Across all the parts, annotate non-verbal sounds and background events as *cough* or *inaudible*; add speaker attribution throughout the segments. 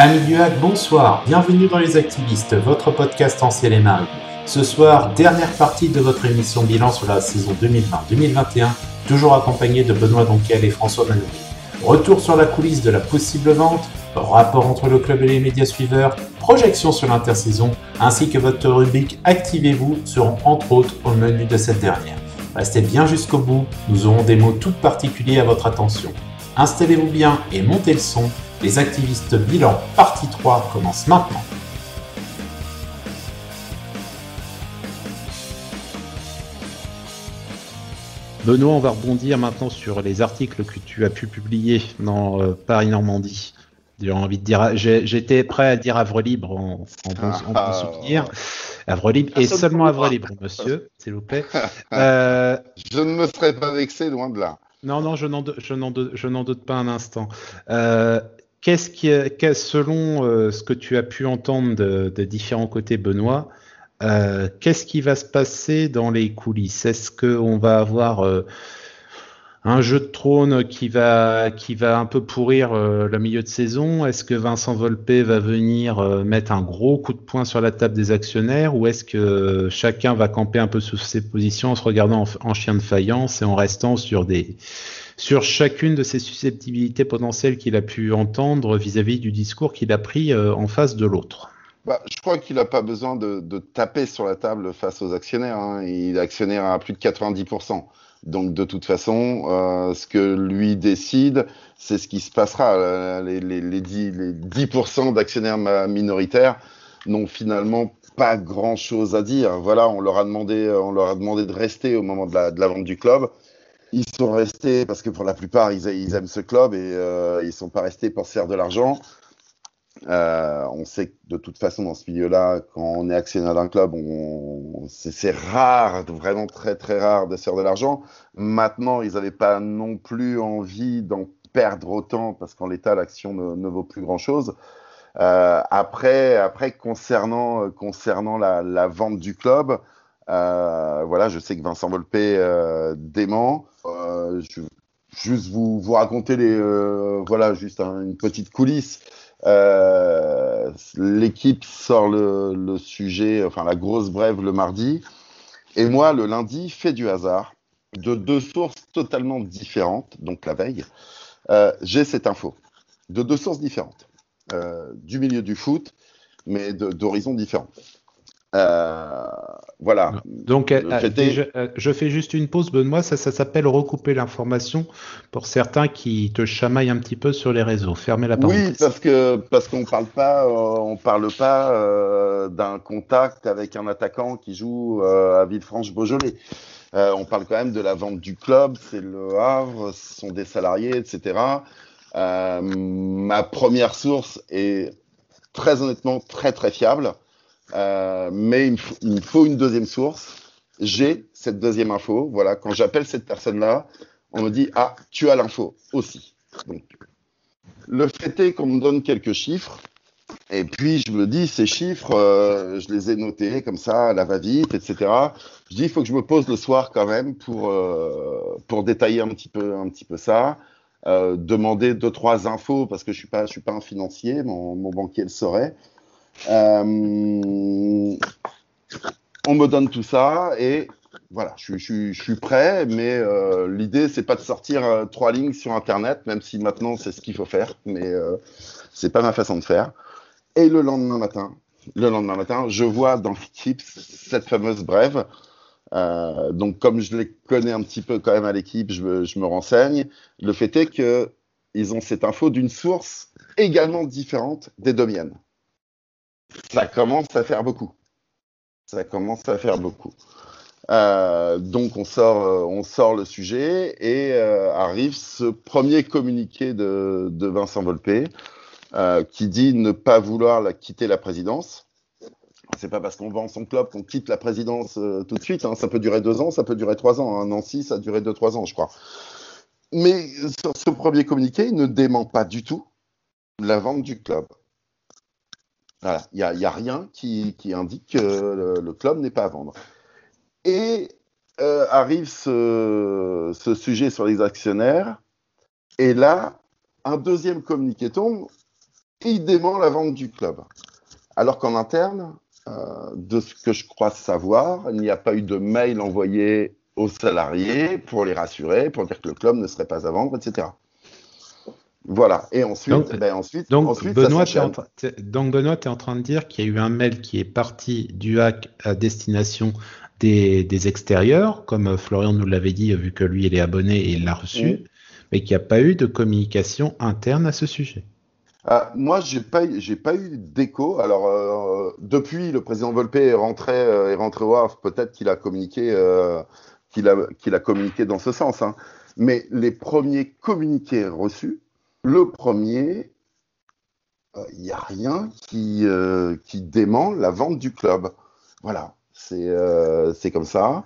Speaker 1: Amis du Hack, bonsoir, bienvenue dans Les Activistes, votre podcast en et marée. Ce soir, dernière partie de votre émission bilan sur la saison 2020-2021, toujours accompagné de Benoît Donquel et François Manoury. Retour sur la coulisse de la possible vente, rapport entre le club et les médias suiveurs, projection sur l'intersaison, ainsi que votre rubrique Activez-vous seront entre autres au menu de cette dernière. Restez bien jusqu'au bout, nous aurons des mots tout particuliers à votre attention. Installez-vous bien et montez le son, les activistes bilan partie 3 commencent maintenant.
Speaker 2: Benoît, on va rebondir maintenant sur les articles que tu as pu publier dans euh, Paris Normandie. J'ai envie de dire, j'étais prêt à dire Havre Libre en, bon, ah, souvenir. Havre Libre et seulement Havre Libre, monsieur, s'il vous plaît. *laughs*
Speaker 3: Euh, je ne me serais pas vexé, loin de là.
Speaker 2: Non, non, je n'en doute, pas un instant. Euh, qu'est-ce qui, selon euh, ce que tu as pu entendre de, différents côtés, Benoît, euh, qu'est-ce qui va se passer dans les coulisses? Est-ce qu'on va avoir euh, un jeu de trône qui va, qui va un peu pourrir le milieu de saison? Est-ce que Vincent Volpe va venir mettre un gros coup de poing sur la table des actionnaires? Ou est-ce que chacun va camper un peu sous ses positions en se regardant en, chien de faïence et en restant sur des sur chacune de ses susceptibilités potentielles qu'il a pu entendre vis-à-vis -vis du discours qu'il a pris en face de l'autre
Speaker 3: bah, je crois qu'il n'a pas besoin de, taper sur la table face aux actionnaires. Hein. Il est actionnaire à plus de 90%. Donc de toute façon, euh, ce que lui décide, c'est ce qui se passera. Euh, les, les 10%, d'actionnaires minoritaires n'ont finalement pas grand-chose à dire. Voilà, on leur a demandé, on leur a demandé de rester au moment de la vente du club. Ils sont restés parce que pour la plupart, ils, aiment ce club et euh, ils sont pas restés pour se faire de l'argent. Euh, on sait que de toute façon, dans ce milieu-là, quand on est actionnaire d'un club, c'est rare, vraiment très très rare de se faire de l'argent. Maintenant, ils n'avaient pas non plus envie d'en perdre autant parce qu'en l'état, l'action ne, vaut plus grand-chose. Euh, après, après, concernant, concernant la, vente du club, euh, voilà, je sais que Vincent Volpe dément. je juste vous, raconter les, voilà, juste une petite coulisse. Euh, l'équipe sort le, sujet, enfin la grosse brève le mardi. Et moi, le lundi, fait du hasard, de deux sources totalement différentes, donc la veille, euh, j'ai cette info. De deux sources différentes. Euh, du milieu du foot, mais d'horizons différents.
Speaker 2: Euh, voilà. Donc, euh, euh, je, fais juste une pause, Benoît. Ça, ça s'appelle recouper l'information pour certains qui te chamaillent un petit peu sur les réseaux. Fermez la
Speaker 3: parenthèse. Oui, parce que parce qu'on parle pas, on parle pas d'un contact avec un attaquant qui joue à Villefranche-Beaujolais. on parle quand même de la vente du club. C'est le Havre, ce sont des salariés, etc. ma première source est très honnêtement très très fiable. Euh, mais il me, faut une deuxième source. J'ai cette deuxième info. Voilà, quand j'appelle cette personne-là, on me dit Ah, tu as l'info aussi. Le fait est qu'on me donne quelques chiffres. Et puis, je me dis, ces chiffres, euh, je les ai notés comme ça, la va-vite, etc. Je dis, il faut que je me pose le soir quand même pour, euh, pour détailler un petit peu, un petit peu ça. demander deux, trois infos, parce que je ne suis, pas, je suis pas un financier, mon banquier le saurait. Euh, on me donne tout ça et voilà, je, suis prêt, mais euh, l'idée c'est pas de sortir euh, trois lignes sur Internet, même si maintenant c'est ce qu'il faut faire, mais euh, c'est pas ma façon de faire. Et le lendemain matin, le lendemain matin, je vois dans l'équipe cette fameuse brève. donc comme je les connais un petit peu quand même à l'équipe, je, je, me renseigne. Le fait est que ils ont cette info d'une source également différente des deux miennes ça commence à faire beaucoup. Ça commence à faire beaucoup. Euh, donc on sort, euh, on sort le sujet et euh, arrive ce premier communiqué de, Vincent Volpe qui dit ne pas vouloir quitter la présidence. C'est pas parce qu'on vend son club qu'on quitte la présidence tout de suite. Hein. Ça peut durer deux ans, ça peut durer trois ans. Hein. Nancy, ça a duré deux trois ans, je crois. Mais ce premier communiqué, ne dément pas du tout la vente du club. Il n'y a, rien qui, indique que le, club n'est pas à vendre. Et euh, arrive ce, sujet sur les actionnaires, et là, un deuxième communiqué tombe il dément la vente du club. Alors qu'en interne, euh, de ce que je crois savoir, il n'y a pas eu de mail envoyé aux salariés pour les rassurer, pour dire que le club ne serait pas à vendre, etc. Voilà. Et ensuite,
Speaker 2: donc,
Speaker 3: ben ensuite,
Speaker 2: donc
Speaker 3: ensuite
Speaker 2: Benoît, tu es, en train de dire qu'il y a eu un mail qui est parti du hack à destination des, des extérieurs, comme Florian nous l'avait dit, vu que lui, il est abonné et il l'a reçu, mais qu'il n'y a pas eu de communication interne à ce sujet.
Speaker 3: Ah, moi, j'ai pas, j'ai pas eu d'écho. Alors, euh, depuis, le président Volpe est rentré, euh, est rentré au Havre. Peut-être qu'il a communiqué, euh, qu'il a, qu'il a communiqué dans ce sens. Hein. Mais les premiers communiqués reçus, le premier, il n'y a rien qui, qui dément la vente du club. Voilà, c'est, c'est comme ça.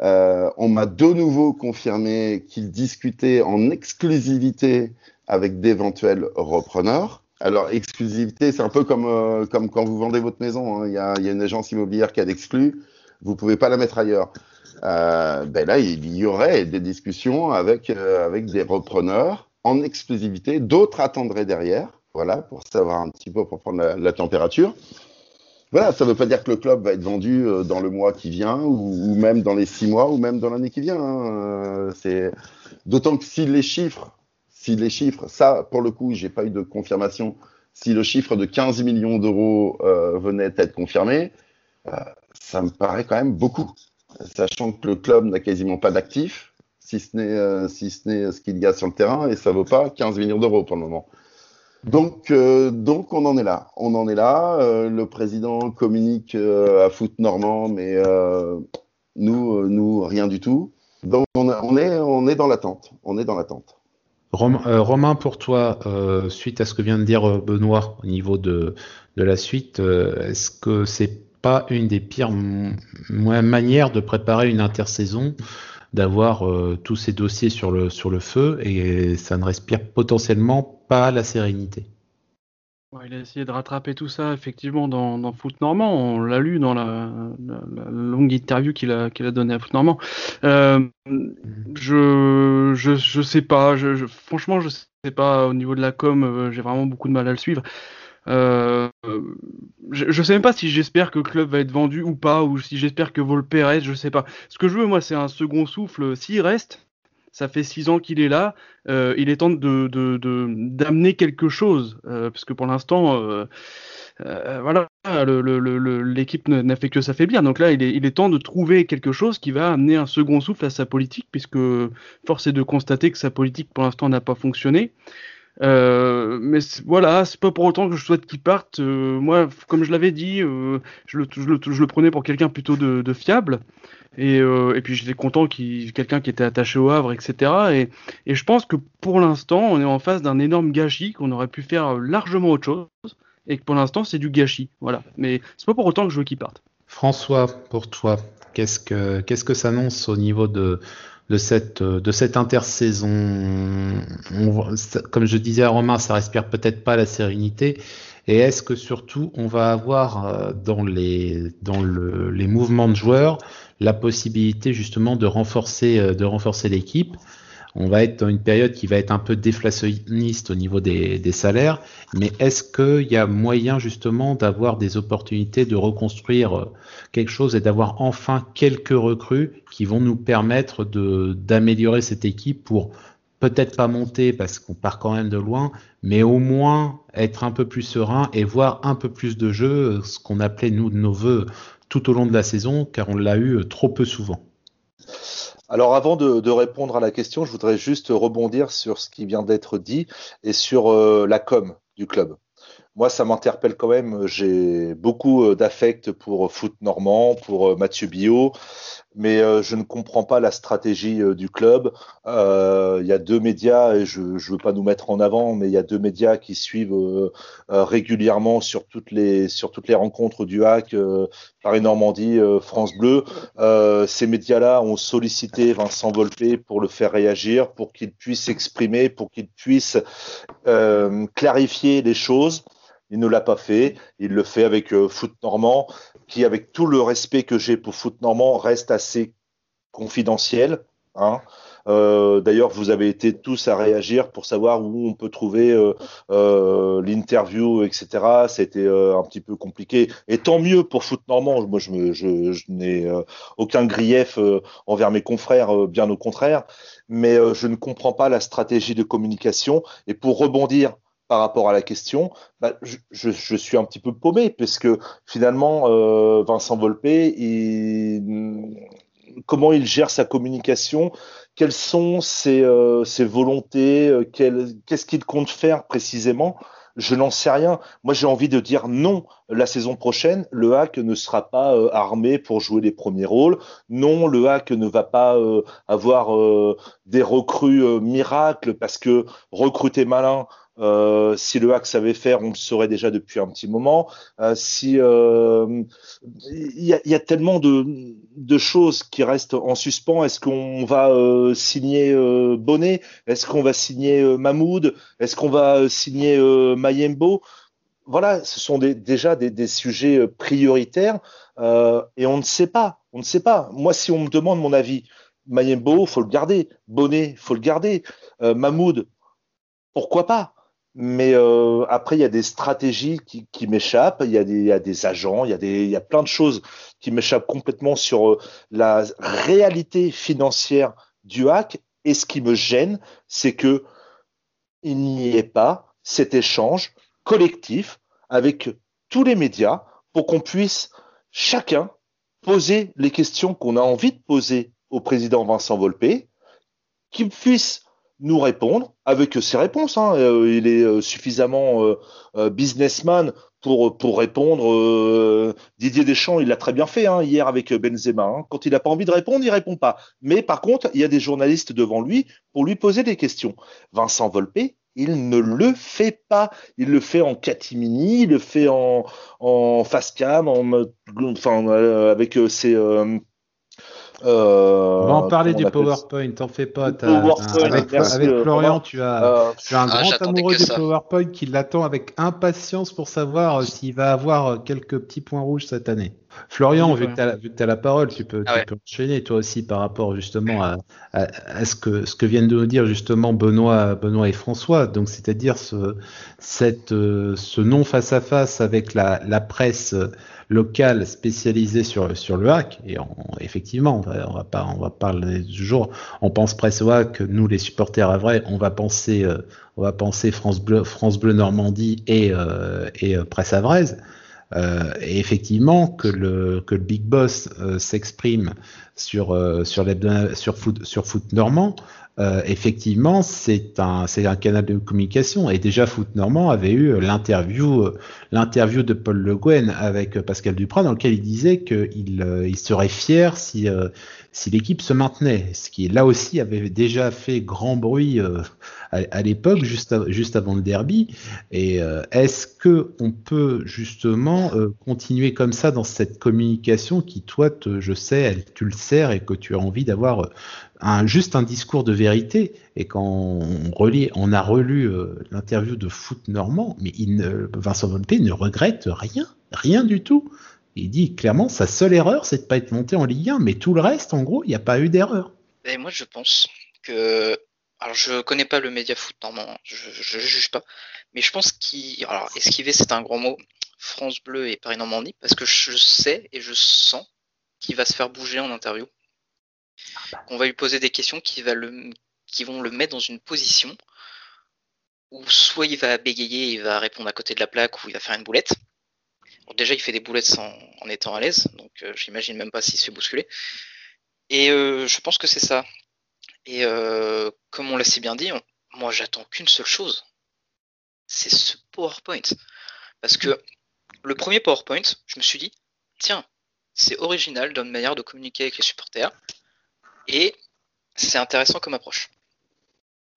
Speaker 3: on m'a de nouveau confirmé qu'il discutait en exclusivité avec d'éventuels repreneurs. Alors, exclusivité, c'est un peu comme, euh, quand vous vendez votre maison. Hein. Il, y a, une agence immobilière qui a d'exclus. Vous ne pouvez pas la mettre ailleurs. Euh, ben là, il y aurait des discussions euh, avec des repreneurs en exclusivité. D'autres attendraient derrière, voilà, pour savoir un petit peu, pour prendre la, température. Voilà, ça ne veut pas dire que le club va être vendu euh, dans le mois qui vient, ou, même dans les six mois, ou même dans l'année qui vient. Hein. C'est d'autant que si les chiffres si les chiffres, ça, pour le coup, j'ai pas eu de confirmation, si le chiffre de 15 millions d'euros euh, venait être confirmé, euh, ça me paraît quand même beaucoup, sachant que le club n'a quasiment pas d'actifs, si ce n'est euh, si ce n'est ce qu'il y a sur le terrain, et ça vaut pas 15 millions d'euros pour le moment. Donc, euh, donc on en est là. On en est là. Euh, le président communique à foot normand, mais nous, nous, rien du tout. Donc on, est, dans l'attente. On est dans l'attente.
Speaker 2: Romain, pour toi, suite à ce que vient de dire Benoît au niveau de, de la suite, est-ce que c'est pas une des pires manières de préparer une intersaison d'avoir tous ces dossiers sur le, feu et ça ne respire potentiellement pas la sérénité
Speaker 4: il a essayé de rattraper tout ça effectivement dans, Foot Normand. On l'a lu dans la, longue interview qu'il a, donnée à Foot Normand. Euh, je, je, je sais pas. Je, franchement, je sais pas. Au niveau de la com, euh, j'ai vraiment beaucoup de mal à le suivre. Euh, je, je sais même pas si j'espère que le club va être vendu ou pas, ou si j'espère que Volpe reste. Je sais pas. Ce que je veux, moi, c'est un second souffle. S'il reste, ça fait six ans qu'il est là. Euh, il est temps de, d'amener quelque chose, euh, parce que pour l'instant, euh, voilà, l'équipe n'a fait que s'affaiblir. Donc là, il est, il est temps de trouver quelque chose qui va amener un second souffle à sa politique, puisque force est de constater que sa politique pour l'instant n'a pas fonctionné. Mais voilà, c'est pas pour autant que je souhaite qu'il parte. moi, comme je l'avais dit, je le, je, le, prenais pour quelqu'un plutôt de, fiable. Et, euh, puis j'étais content qu'il quelqu'un qui était attaché au Havre, etc. Et, et je pense que pour l'instant, on est en face d'un énorme gâchis, qu'on aurait pu faire largement autre chose, et que pour l'instant, c'est du gâchis. Voilà. Mais c'est pas pour autant que je veux qu'il parte.
Speaker 2: François, pour toi, qu'est-ce que qu'est-ce que s'annonce au niveau de de cette de cette intersaison on, Comme je disais à Romain, ça respire peut-être pas la sérénité. Et est-ce que surtout on va avoir euh, dans les dans le, les mouvements de joueurs la possibilité justement de renforcer, euh, de renforcer l'équipe? On va être dans une période qui va être un peu déflationniste au niveau des, salaires, mais est-ce qu'il y a moyen justement d'avoir des opportunités de reconstruire euh, quelque chose et d'avoir enfin quelques recrues qui vont nous permettre d'améliorer cette équipe pour peut-être pas monter parce qu'on part quand même de loin, mais au moins être un peu plus serein et voir un peu plus de jeu, ce qu'on appelait nous de nos voeux tout au long de la saison, car on l'a eu trop peu souvent.
Speaker 5: Alors avant de, répondre à la question, je voudrais juste rebondir sur ce qui vient d'être dit et sur euh, la com du club. Moi, ça m'interpelle quand même. J'ai beaucoup euh, d'affect pour Foot Normand, pour euh, Mathieu Billot mais euh, je ne comprends pas la stratégie euh, du club. Euh, il y a deux médias, et je ne veux pas nous mettre en avant, mais il y a deux médias qui suivent régulièrement sur toutes les sur toutes les rencontres du HAC, Paris Normandie, France Bleu. ces médias-là ont sollicité Vincent Volpe pour le faire réagir, pour qu'il puisse s'exprimer, pour qu'il puisse clarifier les choses. Il ne l'a pas fait. Il le fait avec Foot Normand qui, avec tout le respect que j'ai pour Foot Normand, reste assez confidentiel. Hein. Euh, d'ailleurs, vous avez été tous à réagir pour savoir où on peut trouver l'interview, etc. C'était un petit peu compliqué. Et tant mieux pour Foot Normand. Moi, je n'ai aucun grief envers mes confrères, bien au contraire. Mais je ne comprends pas la stratégie de communication. Et pour rebondir par rapport à la question, bah, je, suis un petit peu paumé, puisque finalement, euh, Vincent Volpe, il, comment il gère sa communication, quelles sont ses, euh, volontés, euh, qu'est-ce qu'il compte faire précisément je n'en sais rien. Moi, j'ai envie de dire non. La saison prochaine, le hack ne sera pas armé pour jouer les premiers rôles. Non, le hack ne va pas avoir des recrues miracles parce que recruter malin, euh, si le hack savait faire, on le saurait déjà depuis un petit moment. Euh, si euh, il y, a, y, a, tellement de, de, choses qui restent en suspens. Est-ce qu'on va signer Bonnet? Est-ce qu'on va signer Mahmoud? Est-ce qu'on va signer Mayembo? Voilà, ce sont des, déjà des, des, sujets prioritaires et on ne sait pas. On ne sait pas. Moi, si on me demande mon avis, Mayembo, faut le garder. Bonnet, faut le garder. Mahmoud, pourquoi pas? Mais euh, après, il y a des stratégies qui, qui m'échappent, il y, a des, il y a des agents, il y a, y a plein de choses qui m'échappent complètement sur euh, la réalité financière du hack. Et ce qui me gêne, c'est que il n'y ait pas cet échange collectif avec tous les médias pour qu'on puisse chacun poser les questions qu'on a envie de poser au président Vincent Volpe, qu'il puisse nous répondre avec ses réponses. Hein. Euh, il est euh, suffisamment euh, businessman pour, pour répondre. Didier Deschamps, il l'a très bien fait hein, hier avec Benzema. Hein. Quand il n'a pas envie de répondre, il répond pas. Mais par contre, il y a des journalistes devant lui pour lui poser des questions. Vincent Volpe, il ne le fait pas. Il le fait en catimini, il le fait en, en face cam, en, enfin, avec ses
Speaker 2: euh, On va en parler du PowerPoint, t'en fais pas. avec, avec Florian, tu as, euh, tu as un ah, grand amoureux du PowerPoint qui l'attend avec impatience pour savoir euh, s'il va avoir quelques petits points rouges cette année. Florian, vu que tu as, la parole, tu peux, ah tu peux, enchaîner toi aussi par rapport justement à, à, ce, que, ce que viennent de nous dire justement Benoît, Benoît et François. Donc, c'est-à-dire ce, cette, ce non face à face avec la, la presse local spécialisé sur, sur le hack. Et effectivement, on va, on va pas, on va parler toujours. On pense presse hack. Nous, les supporters à vrai, on va penser, euh, on va penser France Bleu, France Bleu Normandie et, euh, et euh, presse avraise. Et effectivement, que le, que le big boss s'exprime sur, sur, sur, foot, sur foot normand, euh, effectivement, c'est un, c'est un canal de communication. Et déjà, Foot Normand avait eu l'interview, l'interview de Paul Le Guen avec Pascal Duprat, dans lequel il disait qu'il euh, il serait fier si, euh, si l'équipe se maintenait. Ce qui, là aussi, avait déjà fait grand bruit à, l'époque, juste, avant le derby. Et est-ce que on peut justement continuer comme ça dans cette communication qui, toi, je sais, tu le sers et que tu as envie d'avoir juste un discours de vérité? Et quand on, relit, on a relu euh, l'interview de Foot Normand, mais il ne, Vincent Volpe ne regrette rien, rien du tout. Il dit clairement sa seule erreur, c'est de pas être monté en Ligue 1, mais tout le reste, en gros, il n'y a pas eu d'erreur.
Speaker 6: Et moi, je pense que, alors je connais pas le média foot normand, hein, je, ne juge pas, mais je pense qu'il, alors esquiver, c'est un grand mot. France Bleu et Paris Normandie, parce que je sais et je sens qu'il va se faire bouger en interview. On va lui poser des questions qui, va le, qui vont le mettre dans une position où soit il va bégayer, il va répondre à côté de la plaque, ou il va faire une boulette. Déjà, il fait des boulettes en étant à l'aise, donc euh, j'imagine même pas s'il se fait bousculer. Et euh, je pense que c'est ça. Et euh, comme on l'a si bien dit, moi j'attends qu'une seule chose, c'est ce PowerPoint. Parce que le premier PowerPoint, je me suis dit, tiens, c'est original d'une manière de communiquer avec les supporters. Et c'est intéressant comme approche.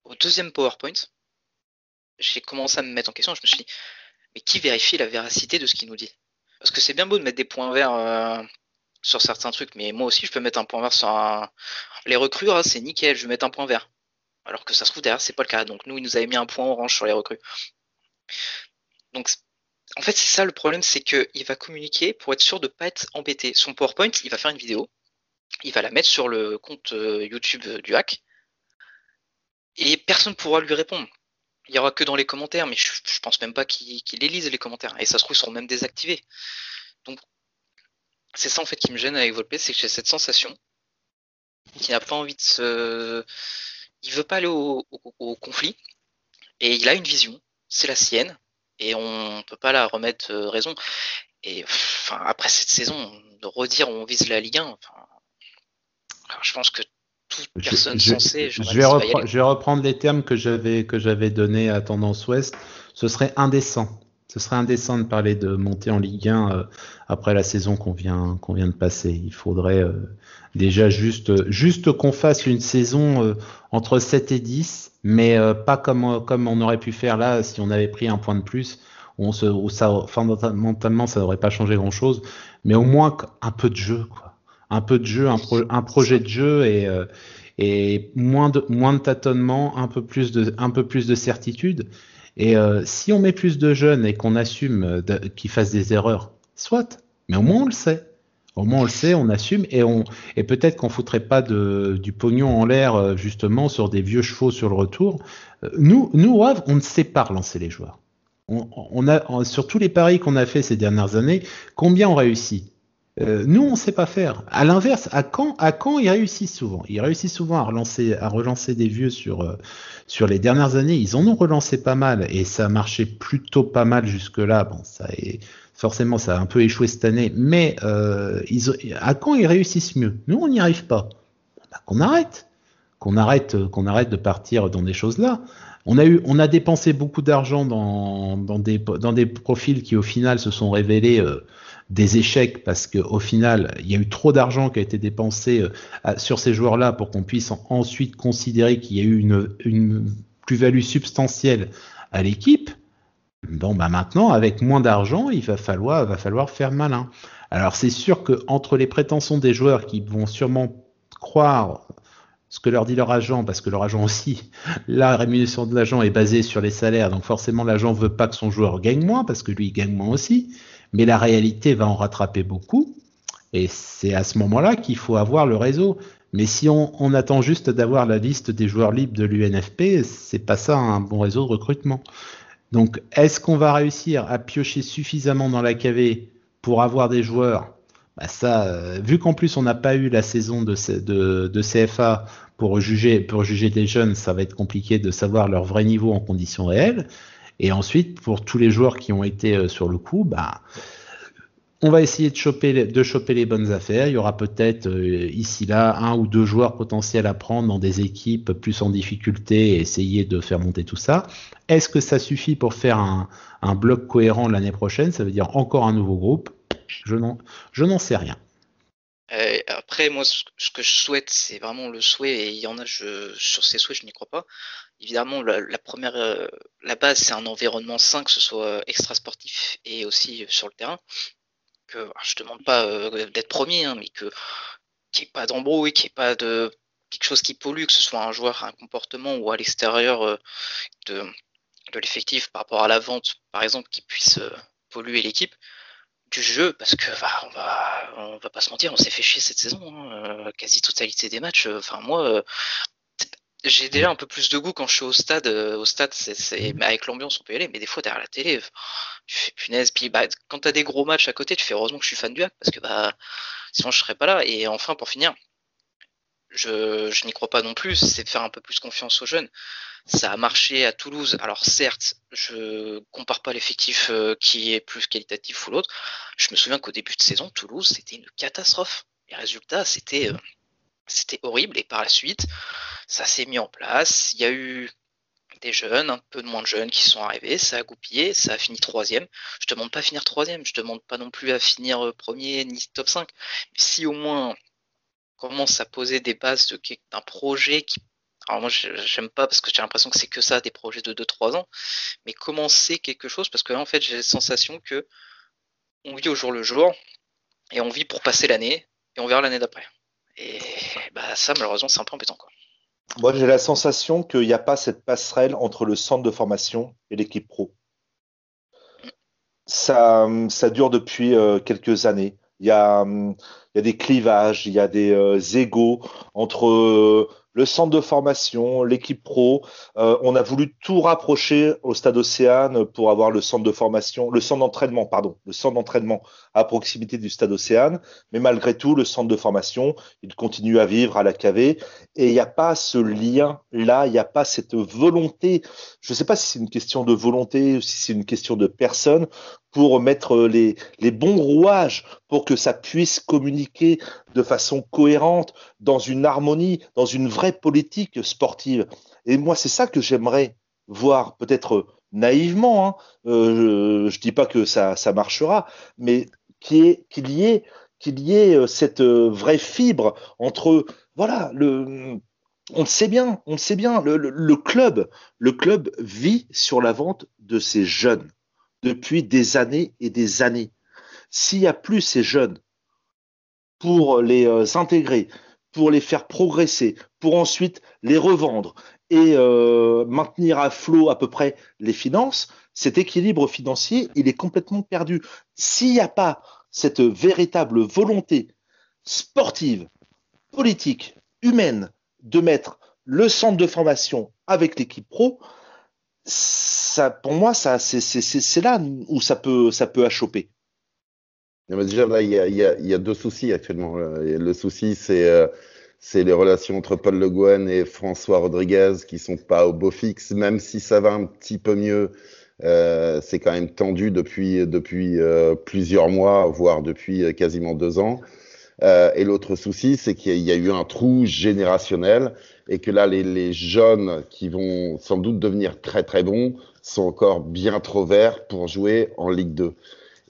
Speaker 6: Au deuxième PowerPoint, j'ai commencé à me mettre en question. Je me suis dit, mais qui vérifie la véracité de ce qu'il nous dit? Parce que c'est bien beau de mettre des points verts euh, sur certains trucs, mais moi aussi je peux mettre un point vert sur un... les recrues. Ah, c'est nickel, je vais mettre un point vert. Alors que ça se trouve derrière, c'est pas le cas. Donc nous, il nous avait mis un point orange sur les recrues. Donc en fait, c'est ça le problème, c'est qu'il va communiquer pour être sûr de ne pas être embêté. Son PowerPoint, il va faire une vidéo, il va la mettre sur le compte euh, YouTube du hack. et personne ne pourra lui répondre. Il y aura que dans les commentaires, mais je, je pense même pas qu'il les lise les commentaires. Et ça se trouve, ils seront même désactivés. Donc, c'est ça en fait qui me gêne avec Volpe, c'est que j'ai cette sensation qu'il n'a pas envie de se. Il veut pas aller au, conflit, et il a une vision, c'est la sienne, et on peut pas la remettre euh, raison. Et enfin, après cette saison, de redire on vise la Ligue 1, enfin, je pense que toute personne je,
Speaker 2: vais je, vais reprendre les termes que j'avais que j'avais donnés à Tendance Ouest. Ce serait indécent. Ce serait indécent de parler de monter en Ligue 1 euh, après la saison qu'on vient qu'on vient de passer. Il faudrait euh, déjà juste juste qu'on fasse une saison euh, entre 7 et 10, mais pas comme comme on aurait pu faire là si on avait pris un point de plus. On se, où ça, fondamentalement, ça n'aurait pas changé grand chose, mais au moins un peu de jeu, quoi un peu de jeu, un, un projet de jeu et, euh, et moins de moins de tâtonnement, un peu plus de un peu plus de certitude. Et euh, si on met plus de jeunes et qu'on assume qu'ils fassent des erreurs, soit, mais au moins on le sait. Au moins on le sait, on assume et on et peut-être qu'on foutrait pas de, du pognon en l'air euh, justement sur des vieux chevaux sur le retour. Nous, nous on ne sait pas relancer les joueurs. On, on a sur tous les paris qu'on a fait ces dernières années, combien on réussit euh, nous, on ne sait pas faire. À l'inverse, à quand, à quand ils réussissent souvent? Ils réussissent souvent à relancer, à relancer des vieux sur euh, sur les dernières années. Ils en ont relancé pas mal et ça a marché plutôt pas mal jusque là. Bon, ça est forcément, ça a un peu échoué cette année, mais euh, à quand ils réussissent mieux? Nous, on n'y arrive pas. Bah, qu'on arrête, qu'on arrête, qu'on arrête de partir dans des choses là. On a eu, on a dépensé beaucoup d'argent dans, dans des dans des profils qui au final se sont révélés des échecs parce qu'au final, il y a eu trop d'argent qui a été dépensé euh, sur ces joueurs-là pour qu'on puisse ensuite considérer qu'il y a eu une, plus-value substantielle à l'équipe. Bon, bah maintenant, avec moins d'argent, il va falloir, va falloir faire malin. Alors, c'est sûr que entre les prétentions des joueurs qui vont sûrement croire ce que leur dit leur agent, parce que leur agent aussi, *laughs* la rémunération de l'agent est basée sur les salaires, donc forcément l'agent veut pas que son joueur gagne moins, parce que lui il gagne moins aussi mais la réalité va en rattraper beaucoup. Et c'est à ce moment-là qu'il faut avoir le réseau. Mais si on, attend juste d'avoir la liste des joueurs libres de l'UNFP, c'est pas ça un bon réseau de recrutement. Donc, est-ce qu'on va réussir à piocher suffisamment dans la KV pour avoir des joueurs? Bah ça, euh, vu qu'en plus on n'a pas eu la saison de, CFA pour juger, pour juger des jeunes, ça va être compliqué de savoir leur vrai niveau en conditions réelles. Et ensuite, pour tous les joueurs qui ont été euh, sur le coup, bah, on va essayer de choper, les bonnes affaires. Il y aura peut-être euh, ici là un ou deux joueurs potentiels à prendre dans des équipes plus en difficulté et essayer de faire monter tout ça. Est-ce que ça suffit pour faire un, bloc cohérent l'année prochaine? Ça veut dire encore un nouveau groupe? Je n'en sais rien.
Speaker 6: Euh, après, moi, ce, que je souhaite, c'est vraiment le souhait, et il y en a, sur ces souhaits, je n'y crois pas. Évidemment, la, première, euh, la base, c'est un environnement sain, que ce soit extra sportif et aussi euh, sur le terrain. Que, je demande pas d'être premier, hein, mais que qu'il n'y ait pas d'embrouille, qu'il n'y ait pas de quelque chose qui pollue, que ce soit un joueur, un comportement ou à l'extérieur de, de l'effectif par rapport à la vente, par exemple, qui puisse polluer l'équipe du jeu parce que bah, on va va pas se mentir on s'est fait chier cette saison hein, euh, quasi totalité des matchs euh, enfin moi euh, j'ai déjà un peu plus de goût quand je suis au stade au stade c'est avec l'ambiance on peut y aller mais des fois derrière la télé tu fais punaise puis bah quand t'as des gros matchs à côté tu fais heureusement que je suis fan du hack parce que bah sinon je serais pas là et enfin pour finir je, je n'y crois pas non plus c'est de faire un peu plus confiance aux jeunes ça a marché à Toulouse. Alors certes, je compare pas l'effectif euh, qui est plus qualitatif ou l'autre. Je me souviens qu'au début de saison, Toulouse, c'était une catastrophe. Les résultats, c'était euh, c'était horrible. Et par la suite, ça s'est mis en place. Il y a eu des jeunes, un peu de moins de jeunes qui sont arrivés, ça a goupillé, ça a fini troisième. Je demande pas à finir troisième, je demande pas non plus à finir euh, premier ni top 5. si au moins on commence à poser des bases d'un projet qui alors moi j'aime pas parce que j'ai l'impression que c'est que ça des projets de 2-3 ans, mais commencer quelque chose parce que là en fait j'ai la sensation que on vit au jour le jour et on vit pour passer l'année et on verra l'année d'après. Et bah ça malheureusement c'est un peu embêtant quoi.
Speaker 5: Moi j'ai la sensation qu'il n'y a pas cette passerelle entre le centre de formation et l'équipe pro. Ça, ça dure depuis euh, quelques années. Il y, a, il y a des clivages, il y a des euh, égaux entre le centre de formation, l'équipe pro. Euh, on a voulu tout rapprocher au stade Océane pour avoir le centre de formation, le centre d'entraînement, pardon, le centre d'entraînement à proximité du stade Océane. Mais malgré tout, le centre de formation, il continue à vivre à la KV. Et il n'y a pas ce lien là, il n'y a pas cette volonté. Je ne sais pas si c'est une question de volonté ou si c'est une question de personne pour mettre les, les bons rouages pour que ça puisse communiquer de façon cohérente, dans une harmonie, dans une vraie politique sportive. Et moi, c'est ça que j'aimerais voir, peut-être naïvement, hein. euh, je ne dis pas que ça, marchera, mais qu'il y ait, euh, cette euh, vraie fibre entre, voilà, on le sait bien, on le sait bien, le, club, le club vit sur la vente de ces jeunes depuis des années et des années. S'il n'y a plus ces jeunes pour les euh, intégrer, pour les faire progresser, pour ensuite les revendre et euh, maintenir à flot à peu près les finances, cet équilibre financier, il est complètement perdu. S'il n'y a pas cette véritable volonté sportive, politique, humaine de mettre le centre de formation avec l'équipe pro, ça, pour moi, ça, c'est là où ça peut, ça peut achoper.
Speaker 3: Déjà, là, il y a, y a, deux soucis actuellement. Le souci, c'est euh, les relations entre Paul Le Guen et François Rodriguez qui sont pas au beau fixe, même si ça va un petit peu mieux. Euh, c'est quand même tendu depuis, depuis euh, plusieurs mois, voire depuis quasiment deux ans. et l'autre souci, c'est qu'il y, a eu un trou générationnel et que là, les, les, jeunes qui vont sans doute devenir très très bons sont encore bien trop verts pour jouer en Ligue 2.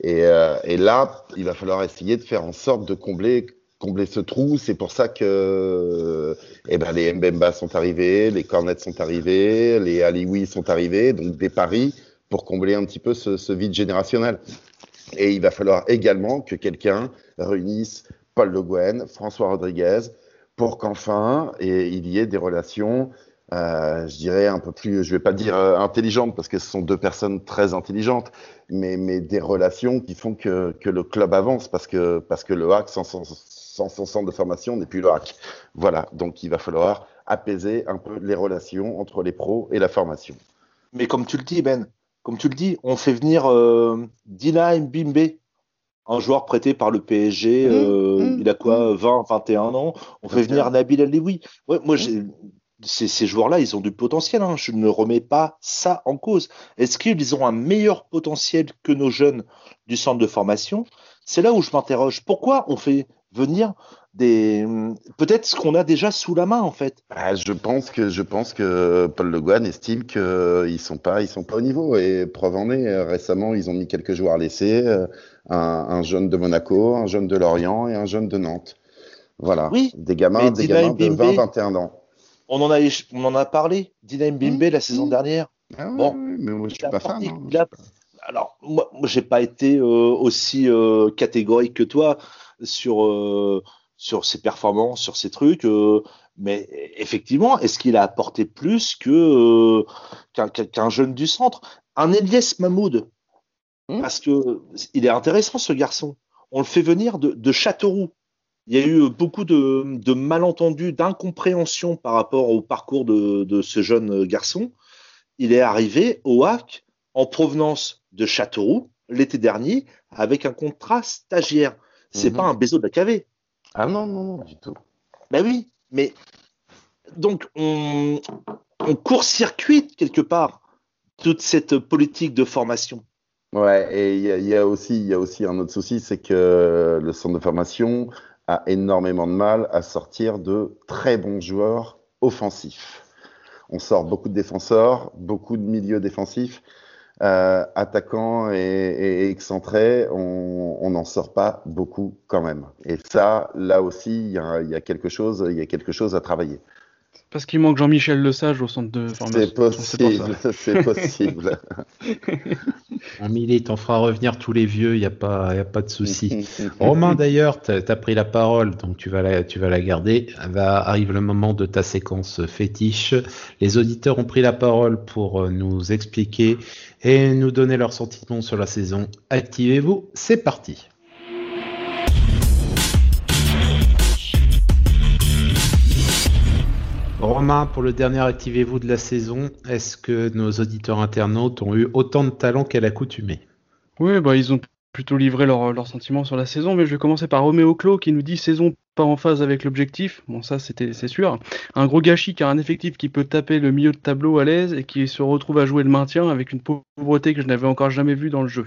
Speaker 3: Et, euh, et, là, il va falloir essayer de faire en sorte de combler, combler ce trou. C'est pour ça que eh ben, les Mbemba sont arrivés, les Cornets sont arrivés, les Alioui sont arrivés, donc des paris pour combler un petit peu ce, vide générationnel. Et il va falloir également que quelqu'un réunisse Paul Le Guen, François Rodriguez, pour qu'enfin il y ait des relations, euh, je dirais un peu plus, je vais pas dire euh, intelligentes parce que ce sont deux personnes très intelligentes, mais, mais des relations qui font que, que le club avance parce que, parce que le hack sans, son centre de formation n'est plus le hack. Voilà, donc il va falloir apaiser un peu les relations entre les pros et la formation.
Speaker 5: Mais comme tu le dis, Ben, comme tu le dis, on fait venir euh, Dina Mbimbe un joueur prêté par le PSG, mmh, euh, mmh, il a quoi, 20, mmh. 21 ans. On fait venir Nabil Alioui. Ouais, moi, ces, ces joueurs-là, ils ont du potentiel. Hein. Je ne remets pas ça en cause. Est-ce qu'ils ont un meilleur potentiel que nos jeunes du centre de formation? C'est là où je m'interroge. Pourquoi on fait venir des peut-être ce qu'on a déjà sous la main en fait?
Speaker 3: Ah, je pense que je pense que Paul Le Guen estime qu'ils sont pas ils sont pas au niveau et preuve en est récemment ils ont mis quelques joueurs laissés euh, un, un, jeune de Monaco, un jeune de Lorient et un jeune de Nantes. Voilà,
Speaker 5: oui,
Speaker 3: des gamins des gamins de 20 21 ans.
Speaker 5: On en a on en a parlé Dina Mbimbe la saison dernière.
Speaker 3: Ah, bon, mais moi je suis pas fan. Hein.
Speaker 5: Alors moi, moi j'ai pas été euh, aussi euh, catégorique que toi sur euh, sur ses performances, sur ses trucs. Mais effectivement, est-ce qu'il a apporté plus que qu'un jeune du centre? Un Elias Mahmoud, hmm. parce que il est intéressant ce garçon. On le fait venir de, de Châteauroux. Il y a eu beaucoup de, de malentendus, d'incompréhension par rapport au parcours de, de, ce jeune garçon. Il est arrivé au HAC en provenance de Châteauroux l'été dernier avec un contrat stagiaire. C'est hmm. pas un baiser de la KV.
Speaker 3: Ah non, non, non, du tout.
Speaker 5: Ben oui, mais donc on, court-circuite quelque part toute cette politique de formation.
Speaker 3: Ouais, et il y, a aussi, il y a aussi un autre souci, c'est que le centre de formation a énormément de mal à sortir de très bons joueurs offensifs. On sort beaucoup de défenseurs, beaucoup de milieux défensifs, euh, attaquant et, et, excentré, on n'en sort pas beaucoup quand même. Et ça, là aussi, il y a, il y a quelque chose à travailler.
Speaker 4: Parce qu'il manque Jean-Michel Lesage au centre de formation. *laughs*
Speaker 3: C'est possible, *laughs* c'est possible.
Speaker 2: En milite, on fera revenir tous les vieux, il n'y a, pas, y a pas de souci. *laughs* Romain, d'ailleurs, tu as, pris la parole, donc tu vas la, tu vas la garder. Va, arrive le moment de ta séquence fétiche. Les auditeurs ont pris la parole pour euh, nous expliquer et nous donner leur sentiment sur la saison. Activez-vous, c'est parti. Romain, pour le dernier Activez-vous de la saison, est-ce que nos auditeurs internautes ont eu autant de talent qu'à l'accoutumée?
Speaker 4: Oui, bah, ils ont plutôt livré leurs sentiments sur la saison, mais je vais commencer par Roméo Clos qui nous dit saison pas en phase avec l'objectif. Bon, ça, c'était, c'est sûr. Un gros gâchis a un effectif qui peut taper le milieu de tableau à l'aise et qui se retrouve à jouer le maintien avec une pauvreté que je n'avais encore jamais vue dans le jeu.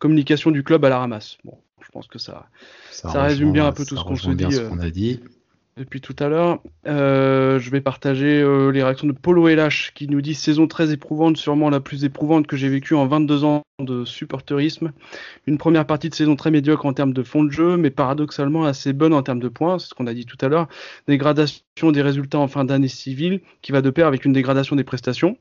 Speaker 4: Communication du club à la ramasse. Bon, je pense que ça, ça, résume bien un peu tout ce qu'on se dit. Ce
Speaker 2: euh, qu'on a dit
Speaker 4: depuis tout à l'heure. Euh, je vais partager euh, les réactions de Polo LH qui nous dit saison très éprouvante, sûrement la plus éprouvante que j'ai vécue en 22 ans de supporterisme. Une première partie de saison très médiocre en termes de fond de jeu, mais paradoxalement assez bonne en termes de points, c'est ce qu'on a dit tout à l'heure. Dégradation des résultats en fin d'année civile qui va de pair avec une dégradation des prestations.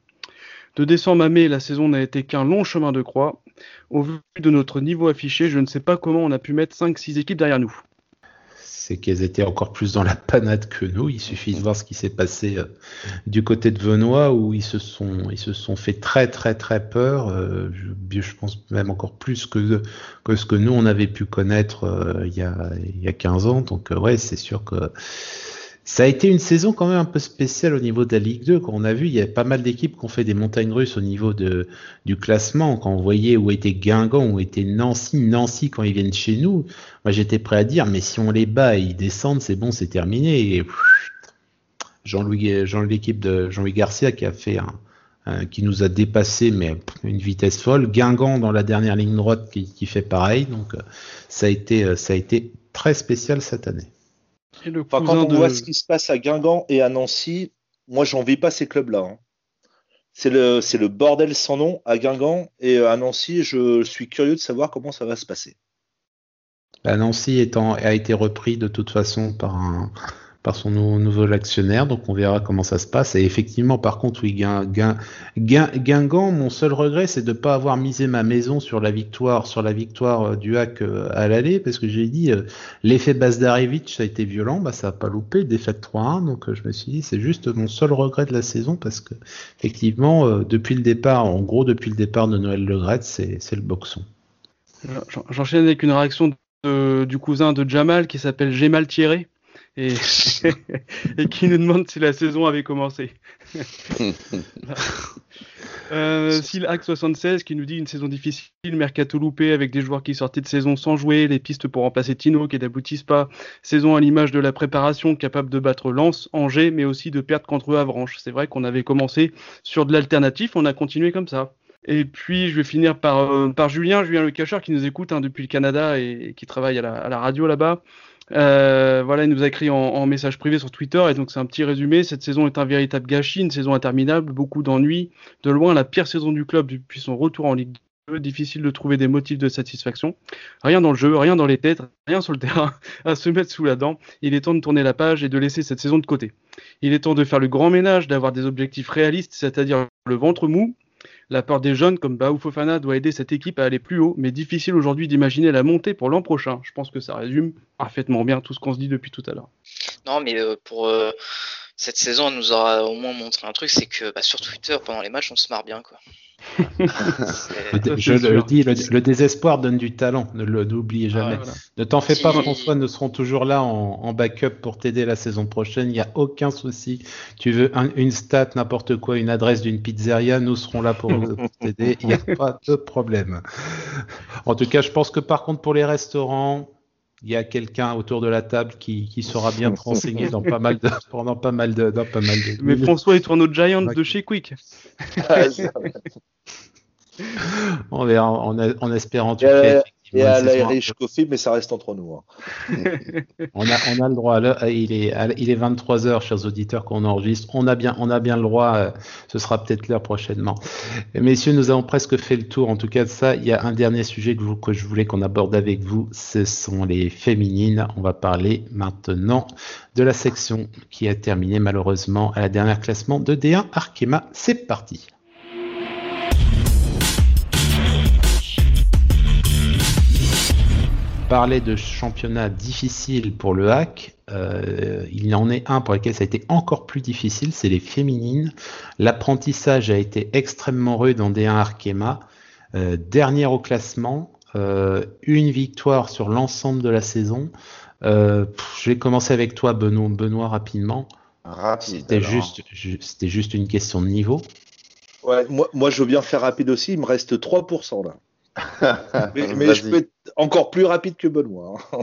Speaker 4: De décembre à mai, la saison n'a été qu'un long chemin de croix. Au vu de notre niveau affiché, je ne sais pas comment on a pu mettre 5-6 équipes derrière nous
Speaker 2: c'est qu'elles étaient encore plus dans la panade que nous. Il suffit de voir ce qui s'est passé euh, du côté de Venois où ils se sont, fait très très très peur. Euh, je, pense même encore plus que, ce que nous on avait pu connaître euh, il, y a, il y a 15 ans. Donc ouais, c'est sûr que ça a été une saison quand même un peu spéciale au niveau de la Ligue 2. Quand on a vu, il y a pas mal d'équipes qui ont fait des montagnes russes au niveau de, du classement. Quand on voyait où était Guingamp, où était Nancy, Nancy quand ils viennent chez nous, moi j'étais prêt à dire, mais si on les bat et ils descendent, c'est bon, c'est terminé. Jean-Louis, Jean, l'équipe de Jean-Louis Garcia qui a fait un, qui nous a dépassé, mais une vitesse folle. Guingamp dans la dernière ligne droite qui, qui fait pareil. Donc ça a été, ça a été très spécial cette année
Speaker 5: quand on voit ce qui se passe à Guingamp et à Nancy, moi, j'en vis pas ces clubs-là. Hein. C'est le, le bordel sans nom à Guingamp et à Nancy. Je suis curieux de savoir comment ça va se passer.
Speaker 2: Bah, Nancy étant, a été repris de toute façon par un, par son nouveau actionnaire, donc on verra comment ça se passe. Et effectivement, par contre, oui, Guingamp, mon seul regret, c'est de ne pas avoir misé ma maison sur la victoire, sur la victoire euh, du hack euh, à l'aller, parce que j'ai dit, euh, l'effet Bazdarevich, ça a été violent, bah, ça n'a pas loupé, défaite 3-1, donc je me suis dit, c'est juste mon seul regret de la saison, parce que, effectivement, depuis le départ, en gros, depuis le départ de Noël Le c'est le boxon.
Speaker 4: J'enchaîne avec une réaction du cousin de Jamal qui s'appelle J'ai mal tiré et, *laughs* et qui nous demande si la saison avait commencé. *laughs* euh, Hack 76 qui nous dit une saison difficile, mercato loupé avec des joueurs qui sortaient de saison sans jouer, les pistes pour remplacer Tino qui n'aboutissent pas, saison à l'image de la préparation capable de battre Lens, Angers, mais aussi de perdre contre Avranches. C'est vrai qu'on avait commencé sur de l'alternatif, on a continué comme ça. Et puis je vais finir par, euh, par Julien, Julien Le Cacheur qui nous écoute hein, depuis le Canada et, qui travaille à la, à la radio là-bas. Euh, voilà, il nous a écrit en, message privé sur Twitter, et donc c'est un petit résumé. Cette saison est un véritable gâchis, une saison interminable, beaucoup d'ennuis, de loin la pire saison du club depuis son retour en Ligue 2. Difficile de trouver des motifs de satisfaction. Rien dans le jeu, rien dans les têtes, rien sur le terrain *laughs* à se mettre sous la dent. Il est temps de tourner la page et de laisser cette saison de côté. Il est temps de faire le grand ménage, d'avoir des objectifs réalistes, c'est-à-dire le ventre mou, la peur des jeunes comme Baou Fofana doit aider cette équipe à aller plus haut, mais difficile aujourd'hui d'imaginer la montée pour l'an prochain. Je pense que ça résume parfaitement bien tout ce qu'on se dit depuis tout à l'heure.
Speaker 6: Non, mais euh, pour euh, cette saison, on nous aura au moins montré un truc, c'est que bah, sur Twitter, pendant les matchs, on se marre bien. quoi.
Speaker 2: Je le dis, le, désespoir donne du talent, ne l'oubliez jamais. Ah, ne t'en fais pas, François, nous serons toujours là en, backup pour t'aider la saison prochaine. Il n'y a aucun souci. Tu veux une stat, n'importe quoi, une adresse d'une pizzeria, nous serons là pour t'aider. *laughs* Il n'y a pas de problème. En tout cas, je pense que par contre, pour les restaurants, il y a quelqu'un autour de la table qui, qui sera bien *laughs* renseigné dans pas mal de, *laughs* pendant pas mal de, dans pas mal de.
Speaker 4: Mais François est tourne au Giants de chez Quick. *laughs*
Speaker 2: on verra en, en espérant
Speaker 5: tout cas. Et à l'Irish Coffee, mais ça reste entre nous. Hein. *laughs*
Speaker 2: on, a, on a le droit. il, est, il est 23h, chers auditeurs, qu'on enregistre. On a bien, on a bien le droit. Euh, ce sera peut-être l'heure prochainement. messieurs, nous avons presque fait le tour. En tout cas, de ça, il y a un dernier sujet que, vous, que je voulais qu'on aborde avec vous. Ce sont les féminines. On va parler maintenant de la section qui a terminé malheureusement à la dernière classement de D1 Arkema. C'est parti. Parlait de championnat difficile pour le hack, euh, il y en est un pour lequel ça a été encore plus difficile, c'est les féminines. L'apprentissage a été extrêmement rude en D1 Arkema. Euh, dernière au classement, euh, une victoire sur l'ensemble de la saison. je vais commencer avec toi, Benoît, Benoît rapidement.
Speaker 3: Rapide.
Speaker 2: C'était juste, ju- c'était juste une question de niveau.
Speaker 5: Ouais, moi, moi, je veux bien faire rapide aussi. Il me reste 3% là. Mais, *laughs* mais je
Speaker 3: Vas-y.
Speaker 5: peux être encore plus rapide que Benoît. hein.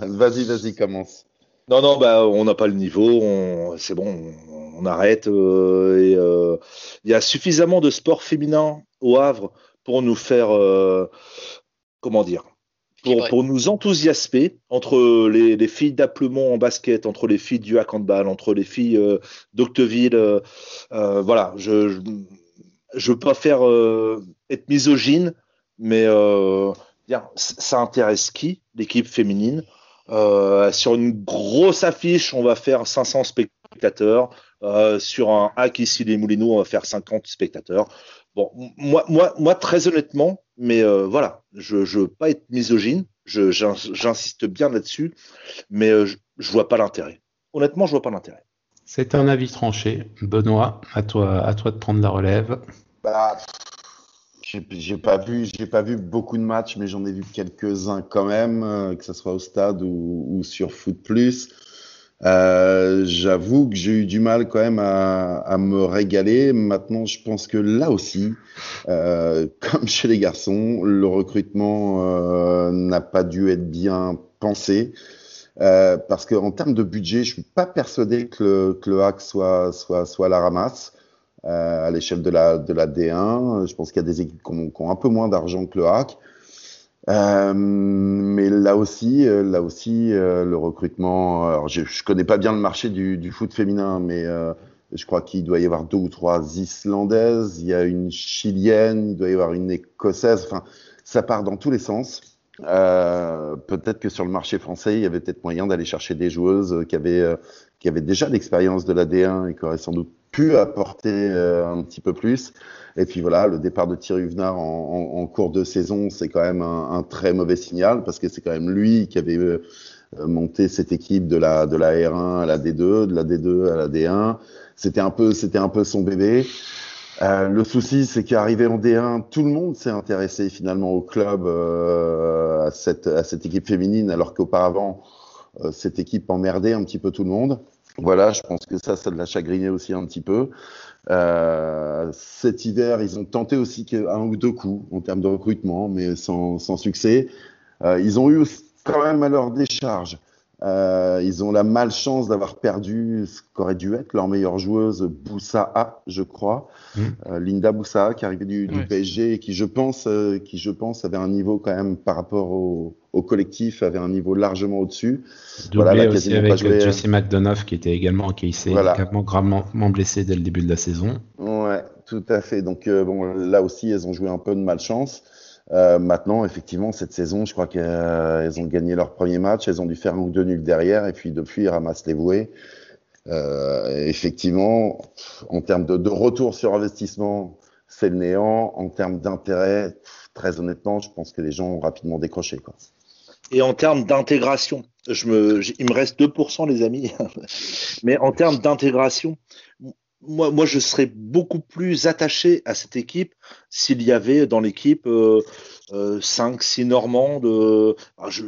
Speaker 5: *laughs*
Speaker 3: vas-y, vas-y, commence.
Speaker 5: Non, non, bah, on n'a pas le niveau. on- C'est bon, on, on arrête. euh, et, euh, Il y a suffisamment de sport féminin au Havre pour nous faire, euh, comment dire, pour, nous enthousiasmer entre les, les filles d'Aplemont en basket, entre les filles du handball, entre les filles euh, d'Octeville. euh, euh, voilà, je, je, je veux pas faire euh, être misogyne, mais euh, ça intéresse qui l'équipe féminine? Euh, Sur une grosse affiche, on va faire 500 spectateurs. Euh, sur un hack ici les Moulineaux, on va faire 50 spectateurs. Bon, moi, moi, moi, très honnêtement, mais euh, voilà, je, je veux pas être misogyne, j'insiste bien là-dessus, mais euh, je, je vois pas l'intérêt. Honnêtement, je vois pas l'intérêt.
Speaker 2: C'est un avis tranché. Benoît, à toi, à toi de prendre la relève.
Speaker 3: Bah, j'ai pas vu, j'ai pas vu beaucoup de matchs, mais j'en ai vu quelques-uns quand même, euh, que ce soit au stade ou, sur Foot Plus. Euh, j'avoue que j'ai eu du mal quand même à, me régaler. Maintenant, je pense que là aussi, euh, *laughs* comme chez les garçons, le recrutement n'a pas dû être bien pensé. Euh, parce qu'en termes de budget, je suis pas persuadé que le, que le hack soit, soit, soit à la ramasse euh, à l'échelle de la, de la D1. Je pense qu'il y a des équipes qui ont, qui ont un peu moins d'argent que le hack. Euh, mais là aussi, euh, là aussi, euh, le recrutement. Alors, je, je connais pas bien le marché du, du foot féminin, mais euh, je crois qu'il doit y avoir deux ou trois Islandaises. Il y a une Chilienne, il doit y avoir une Écossaise. Enfin, ça part dans tous les sens. Euh, peut-être que sur le marché français, il y avait peut-être moyen d'aller chercher des joueuses qui avaient, euh, qui avaient déjà l'expérience de la D1 et qui auraient sans doute pu apporter euh, un petit peu plus. Et puis voilà, le départ de Thierry Huvenard en, en, en cours de saison, c'est quand même un, un, très mauvais signal parce que c'est quand même lui qui avait euh, monté cette équipe de la, de la R1 à la D2, de la D2 à la D1. C'était un peu, c'était un peu son bébé. Euh, le souci, c'est qu'arrivé en D1, tout le monde s'est intéressé finalement au club, euh, à, cette, à cette équipe féminine, alors qu'auparavant, euh, cette équipe emmerdait un petit peu tout le monde. Voilà, je pense que ça, ça l'a chagriné aussi un petit peu. Euh, cet hiver, ils ont tenté aussi un ou deux coups en termes de recrutement, mais sans, sans succès. Euh, ils ont eu quand même à leur décharge. Euh, ils ont la malchance d'avoir perdu ce qu'aurait dû être leur meilleure joueuse, Boussaa, je crois, mmh. euh, Linda Boussaa, qui arrivait du, du ouais. PSG et qui, je pense, euh, qui, je pense, avait un niveau quand même par rapport au, au collectif, avait un niveau largement au-dessus.
Speaker 2: Voilà, là, aussi avec joué... Jesse McDonough, qui était également, qui s'est voilà. également gravement blessé dès le début de la saison.
Speaker 3: Ouais, tout à fait. Donc, euh, bon, là aussi, elles ont joué un peu de malchance. Euh, maintenant, effectivement, cette saison, je crois qu'elles ont gagné leur premier match, elles ont dû faire un ou deux nuls derrière, et puis depuis, ils ramassent les voués. Euh, effectivement, en termes de, retour sur investissement, c'est le néant. En termes d'intérêt, très honnêtement, je pense que les gens ont rapidement décroché.
Speaker 5: Et en termes d'intégration, il me reste 2%, les amis, *laughs* mais en termes d'intégration, moi, moi, je serais beaucoup plus attaché à cette équipe s'il y avait dans l'équipe euh, euh, 5-6 Normands. De... Alors je...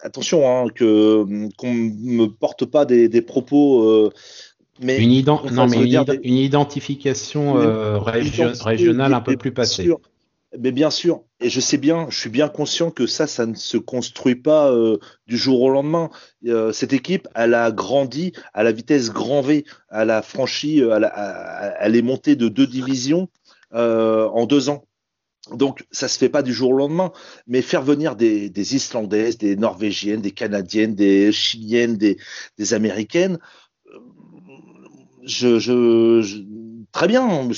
Speaker 5: Attention, hein, que qu'on me porte pas des, des propos. Euh,
Speaker 2: mais une, ident... non, mais une, des... une, identification une région... régionale un peu plus passée.
Speaker 5: Sûr. Mais bien sûr, et je sais bien, je suis bien conscient que ça, ça ne se construit pas euh, du jour au lendemain. Euh, cette équipe, elle a grandi à la vitesse grand V, elle a franchi, elle, a, elle est montée de deux divisions euh, en deux ans. Donc, ça se fait pas du jour au lendemain, mais faire venir des, des Islandaises, des Norvégiennes, des Canadiennes, des Chiliennes, des, des Américaines, je, je, je, très bien,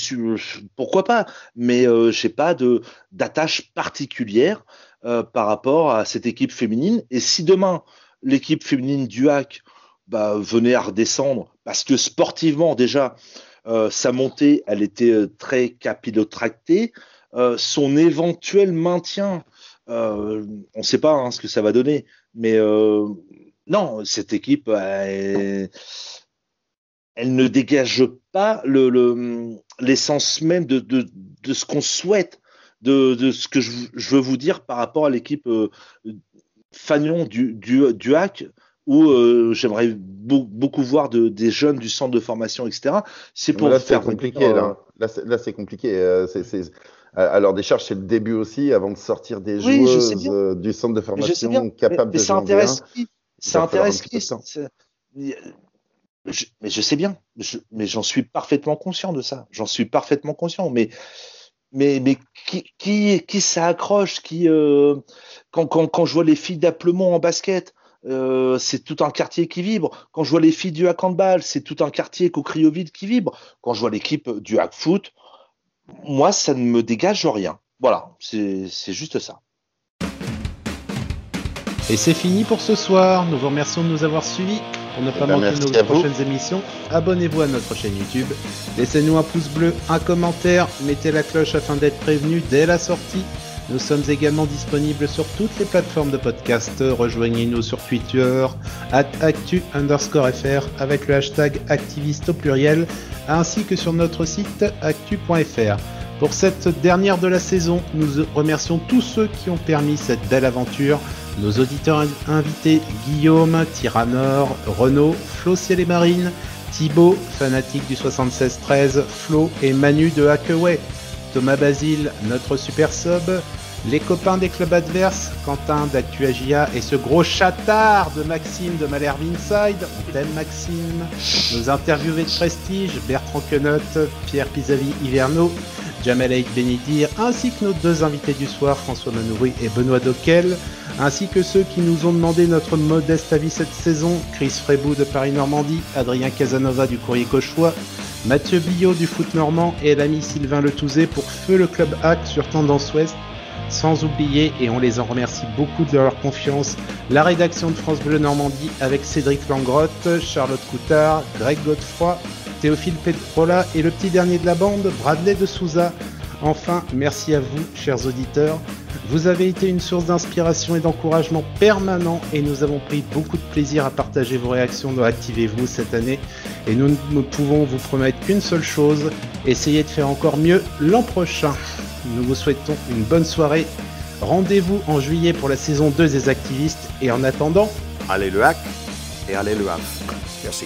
Speaker 5: pourquoi pas, mais euh, j'ai pas d'attache particulière euh, par rapport à cette équipe féminine. Et si demain l'équipe féminine du HAC bah, venait à redescendre, parce que sportivement déjà euh, sa montée, elle était très capillotractée, son éventuel maintien, on ne sait pas hein, ce que ça va donner, mais non, cette équipe. Elle, elle ne dégage pas l'essence le, le, même de, de, de ce qu'on souhaite, de, de, ce que je, je, veux vous dire par rapport à l'équipe euh, Fagnon du, du, du hack. où euh, j'aimerais beaucoup voir de, des jeunes du centre de formation, etc.
Speaker 3: C'est pour là, faire compliqué. Là, là c'est compliqué. Euh, alors des charges, c'est le début aussi, avant de sortir des joueuses du centre de formation capables de
Speaker 5: ça intéresse qui? Ça intéresse qui? Mais je sais bien, mais j'en suis parfaitement conscient de ça. J'en suis parfaitement conscient. Mais, mais, mais qui, qui, qui ça accroche qui, euh, quand, quand, quand, je vois les filles d'Aplemont en basket, euh, c'est tout un quartier qui vibre. Quand je vois les filles du hack handball, c'est tout un quartier qu'au vide qui vibre. Quand je vois l'équipe du hack foot, moi, ça ne me dégage rien. Voilà, c'est juste ça.
Speaker 2: Et c'est fini pour ce soir. Nous vous remercions de nous avoir suivis. Pour ne pas eh ben, manquer nos prochaines émissions, abonnez-vous à notre chaîne YouTube. Laissez-nous un pouce bleu, un commentaire, mettez la cloche afin d'être prévenu dès la sortie. Nous sommes également disponibles sur toutes les plateformes de podcast. Rejoignez-nous sur Twitter, at actu underscore fr avec le hashtag activiste au pluriel, ainsi que sur notre site actu.fr. Pour cette dernière de la saison, nous remercions tous ceux qui ont permis cette belle aventure. Nos auditeurs invités Guillaume, Tyrannor, Renaud, Flo Ciel et Marine, Thibaut, fanatique du 76-13, Flo et Manu de Hackaway, Thomas Basile, notre super sub, les copains des clubs adverses, Quentin d'ActuAgia et ce gros chatard de Maxime de Malherbe Inside, on Maxime, nos interviewés de prestige, Bertrand Quenot, Pierre Pisavi Hiverno, Jamel Aïd Benidir, ainsi que nos deux invités du soir, François Manoury et Benoît Doquel, ainsi que ceux qui nous ont demandé notre modeste avis cette saison, Chris Frébou de Paris-Normandie, Adrien Casanova du Courrier Cauchois, Mathieu Billot du Foot Normand et l'ami Sylvain Letouzé pour Feu le Club Hack sur Tendance Ouest. Sans oublier, et on les en remercie beaucoup de leur confiance, la rédaction de France Bleu Normandie avec Cédric Langrotte, Charlotte Coutard, Greg Godefroy, Théophile Petrola et le petit dernier de la bande, Bradley de Souza. Enfin, merci à vous, chers auditeurs. Vous avez été une source d'inspiration et d'encouragement permanent et nous avons pris beaucoup de plaisir à partager vos réactions dans Activez-vous cette année. Et nous ne pouvons vous promettre qu'une seule chose, essayez de faire encore mieux l'an prochain. Nous vous souhaitons une bonne soirée. Rendez-vous en juillet pour la saison 2 des activistes et en attendant,
Speaker 7: allez le hack et allez le hack. Merci.